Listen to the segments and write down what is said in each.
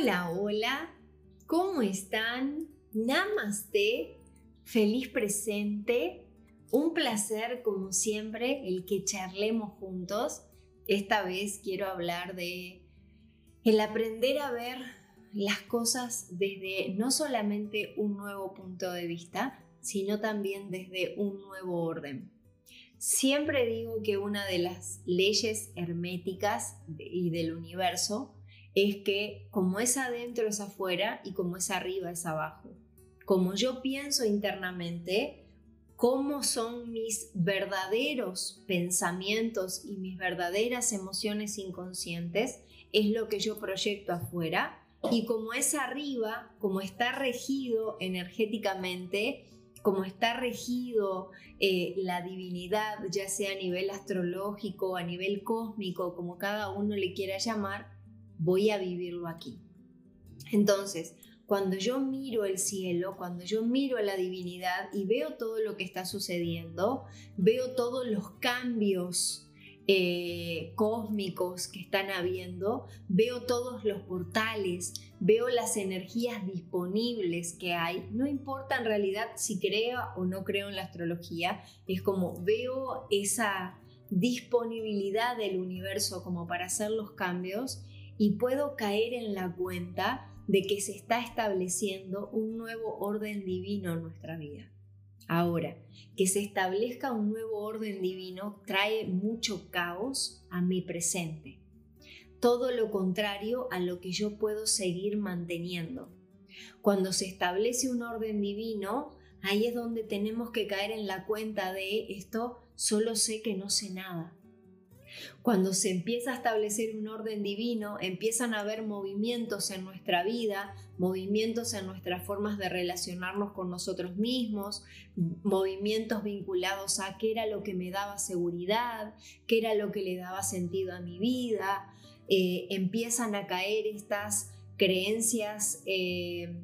Hola, hola, ¿cómo están? Namaste, feliz presente. Un placer, como siempre, el que charlemos juntos. Esta vez quiero hablar de el aprender a ver las cosas desde no solamente un nuevo punto de vista, sino también desde un nuevo orden. Siempre digo que una de las leyes herméticas y del universo es que como es adentro es afuera y como es arriba es abajo. Como yo pienso internamente, cómo son mis verdaderos pensamientos y mis verdaderas emociones inconscientes, es lo que yo proyecto afuera. Y como es arriba, como está regido energéticamente, como está regido eh, la divinidad, ya sea a nivel astrológico, a nivel cósmico, como cada uno le quiera llamar, voy a vivirlo aquí. Entonces, cuando yo miro el cielo, cuando yo miro a la divinidad y veo todo lo que está sucediendo, veo todos los cambios eh, cósmicos que están habiendo, veo todos los portales, veo las energías disponibles que hay, no importa en realidad si creo o no creo en la astrología, es como veo esa disponibilidad del universo como para hacer los cambios y puedo caer en la cuenta de que se está estableciendo un nuevo orden divino en nuestra vida. Ahora, que se establezca un nuevo orden divino trae mucho caos a mi presente. Todo lo contrario a lo que yo puedo seguir manteniendo. Cuando se establece un orden divino, ahí es donde tenemos que caer en la cuenta de esto, solo sé que no sé nada. Cuando se empieza a establecer un orden divino, empiezan a haber movimientos en nuestra vida, movimientos en nuestras formas de relacionarnos con nosotros mismos, movimientos vinculados a qué era lo que me daba seguridad, qué era lo que le daba sentido a mi vida. Eh, empiezan a caer estas creencias eh,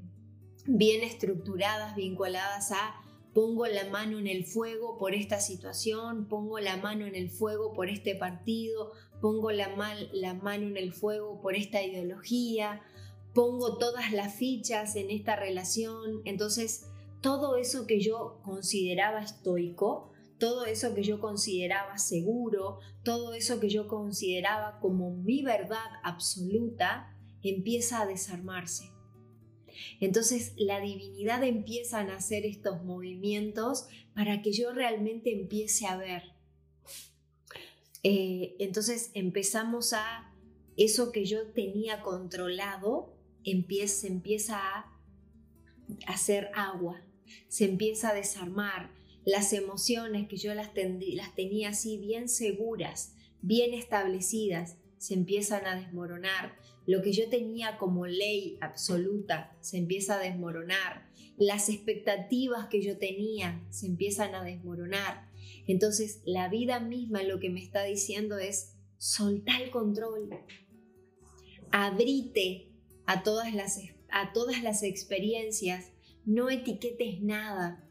bien estructuradas, vinculadas a pongo la mano en el fuego por esta situación, pongo la mano en el fuego por este partido, pongo la, mano en el fuego por esta ideología, pongo todas las fichas en esta relación. Entonces, todo eso que yo consideraba estoico, todo eso que yo consideraba seguro, todo eso que yo consideraba como mi verdad absoluta, empieza a desarmarse. Entonces la divinidad empieza a hacer estos movimientos para que yo realmente empiece a ver. Eh, entonces empezamos a, eso que yo tenía controlado, empieza, se empieza a hacer agua, se empieza a desarmar. Las emociones que yo las, las tenía así bien seguras, bien establecidas, se empiezan a desmoronar, lo que yo tenía como ley absoluta se empieza a desmoronar, las expectativas que yo tenía se empiezan a desmoronar. Entonces la vida misma lo que me está diciendo es soltar el control, abrite a todas las, a todas las experiencias, no etiquetes nada,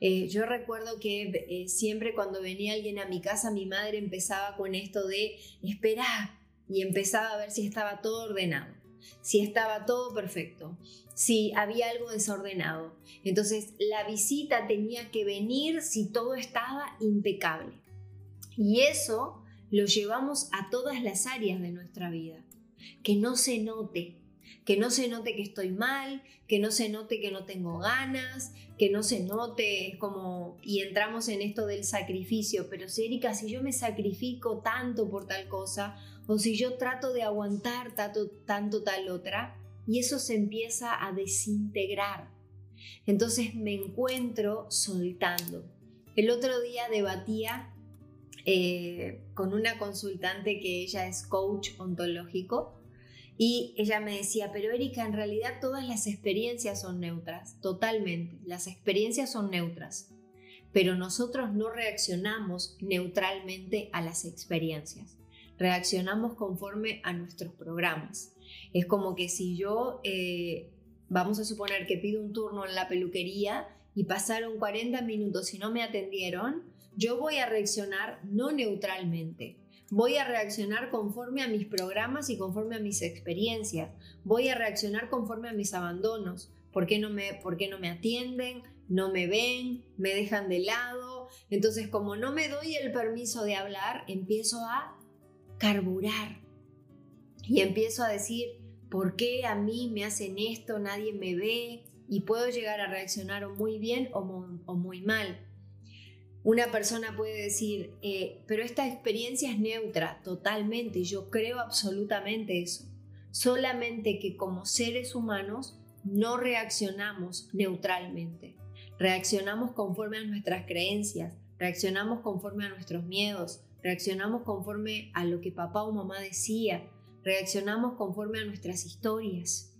eh, yo recuerdo que eh, siempre cuando venía alguien a mi casa, mi madre empezaba con esto de, espera, y empezaba a ver si estaba todo ordenado, si estaba todo perfecto, si había algo desordenado. Entonces la visita tenía que venir si todo estaba impecable. Y eso lo llevamos a todas las áreas de nuestra vida. Que no se note, que no se note que estoy mal, que no se note que no tengo ganas, que no se note como y entramos en esto del sacrificio, pero si Erika, si yo me sacrifico tanto por tal cosa o si yo trato de aguantar tanto, tal otra y eso se empieza a desintegrar. Entonces me encuentro soltando. El otro día debatía eh, con una consultante que ella es coach ontológico y ella me decía, pero Erika, en realidad todas las experiencias son neutras, totalmente, las experiencias son neutras, pero nosotros no reaccionamos neutralmente a las experiencias, reaccionamos conforme a nuestros programas. Es como que si yo, eh, vamos a suponer que pido un turno en la peluquería y pasaron 40 minutos y no me atendieron, yo voy a reaccionar no neutralmente, Voy a reaccionar conforme a mis programas y conforme a mis experiencias. Voy a reaccionar conforme a mis abandonos. ¿Por qué no me, por qué no me atienden? ¿No me ven? ¿Me dejan de lado? Entonces, como no me doy el permiso de hablar, empiezo a carburar. Y empiezo a decir, ¿por qué a mí me hacen esto? Nadie me ve. Y puedo llegar a reaccionar muy bien o muy mal. Una persona puede decir, eh, pero esta experiencia es neutra, totalmente, yo creo absolutamente eso. Solamente que como seres humanos no reaccionamos neutralmente, reaccionamos conforme a nuestras creencias, reaccionamos conforme a nuestros miedos, reaccionamos conforme a lo que papá o mamá decía, reaccionamos conforme a nuestras historias.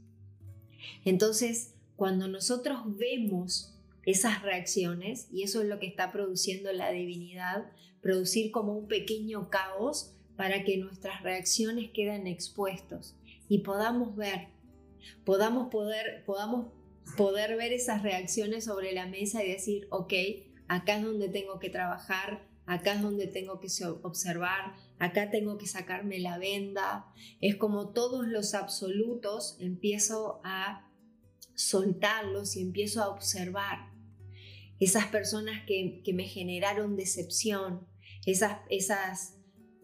Entonces, cuando nosotros vemos esas reacciones, y eso es lo que está produciendo la divinidad, producir como un pequeño caos para que nuestras reacciones queden expuestos y podamos ver, podamos poder, podamos poder ver esas reacciones sobre la mesa y decir, ok, acá es donde tengo que trabajar, acá es donde tengo que observar, acá tengo que sacarme la venda. Es como todos los absolutos empiezo a soltarlos y empiezo a observar esas personas que, me generaron decepción, esas, esas,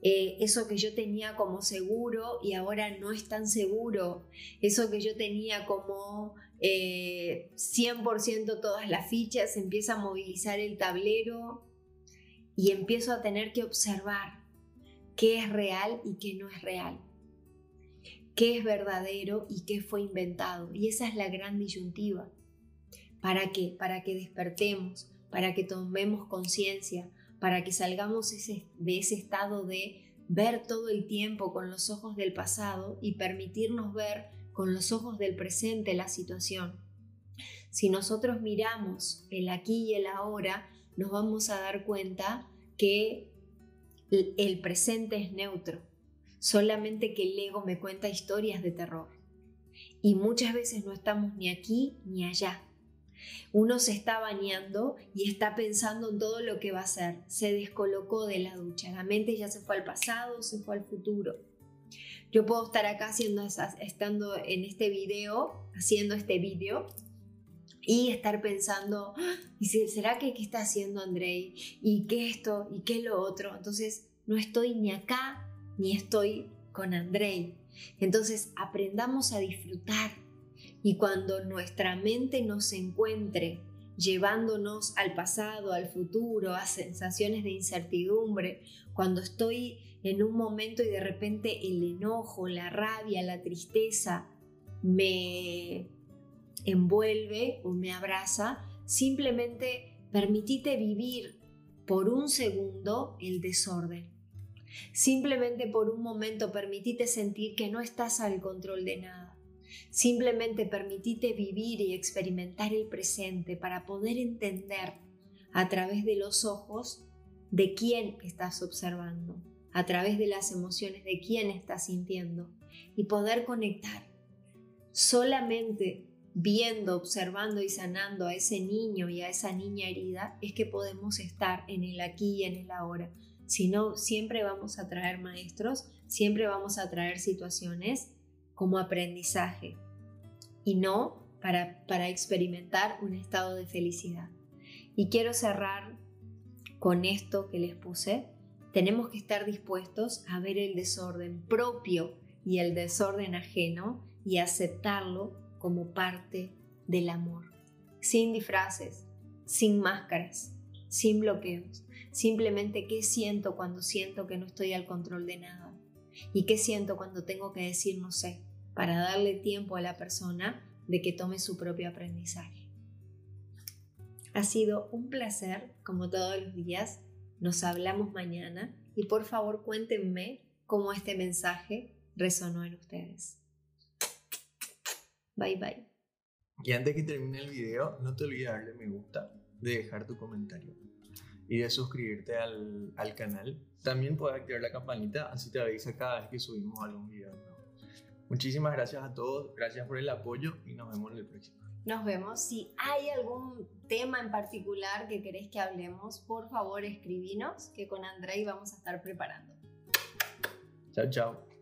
eh, eso que yo tenía como seguro y ahora no es tan seguro, eso que yo tenía como 100% eh, todas las fichas, empieza a movilizar el tablero y empiezo a tener que observar qué es real y qué no es real, qué es verdadero y qué fue inventado. Y esa es la gran disyuntiva. ¿Para qué? Para que despertemos, para que tomemos conciencia, para que salgamos de ese estado de ver todo el tiempo con los ojos del pasado y permitirnos ver con los ojos del presente la situación. Si nosotros miramos el aquí y el ahora, nos vamos a dar cuenta que el presente es neutro, solamente que el ego me cuenta historias de terror. Y muchas veces no estamos ni aquí ni allá. Uno se está bañando y está pensando en todo lo que va a hacer. Se descolocó de la ducha. La mente ya se fue al pasado, se fue al futuro. Yo puedo estar acá haciendo estando en este video, haciendo este video y estar pensando, ah, ¿y será que qué está haciendo Andrei? ¿Y qué esto? ¿Y qué lo otro? Entonces, no estoy ni acá ni estoy con Andrei. Entonces, aprendamos a disfrutar y cuando nuestra mente nos encuentre llevándonos al pasado, al futuro, a sensaciones de incertidumbre, cuando estoy en un momento y de repente el enojo, la rabia, la tristeza me envuelve o me abraza, simplemente permitite vivir por un segundo el desorden. Simplemente por un momento permitite sentir que no estás al control de nada Simplemente permitite vivir y experimentar el presente para poder entender a través de los ojos de quién estás observando, a través de las emociones de quién estás sintiendo y poder conectar. Solamente viendo, observando y sanando a ese niño y a esa niña herida es que podemos estar en el aquí y en el ahora. Si no, siempre vamos a traer maestros, siempre vamos a traer situaciones como aprendizaje y no para, para experimentar un estado de felicidad. Y quiero cerrar con esto que les puse. Tenemos que estar dispuestos a ver el desorden propio y el desorden ajeno y aceptarlo como parte del amor. Sin disfraces, sin máscaras, sin bloqueos. Simplemente qué siento cuando siento que no estoy al control de nada. Y qué siento cuando tengo que decir no sé para darle tiempo a la persona de que tome su propio aprendizaje. Ha sido un placer, como todos los días. Nos hablamos mañana y por favor cuéntenme cómo este mensaje resonó en ustedes. Bye bye. Y antes que termine el video, no te olvides de darle me gusta, de dejar tu comentario y de suscribirte al, al canal. También puedes activar la campanita, así te avisa cada vez que subimos algún video nuevo. Muchísimas gracias a todos, gracias por el apoyo y nos vemos en el próximo. Nos vemos. Si hay algún tema en particular que querés que hablemos, por favor escribinos, que con Andrei vamos a estar preparando. Chao, chao.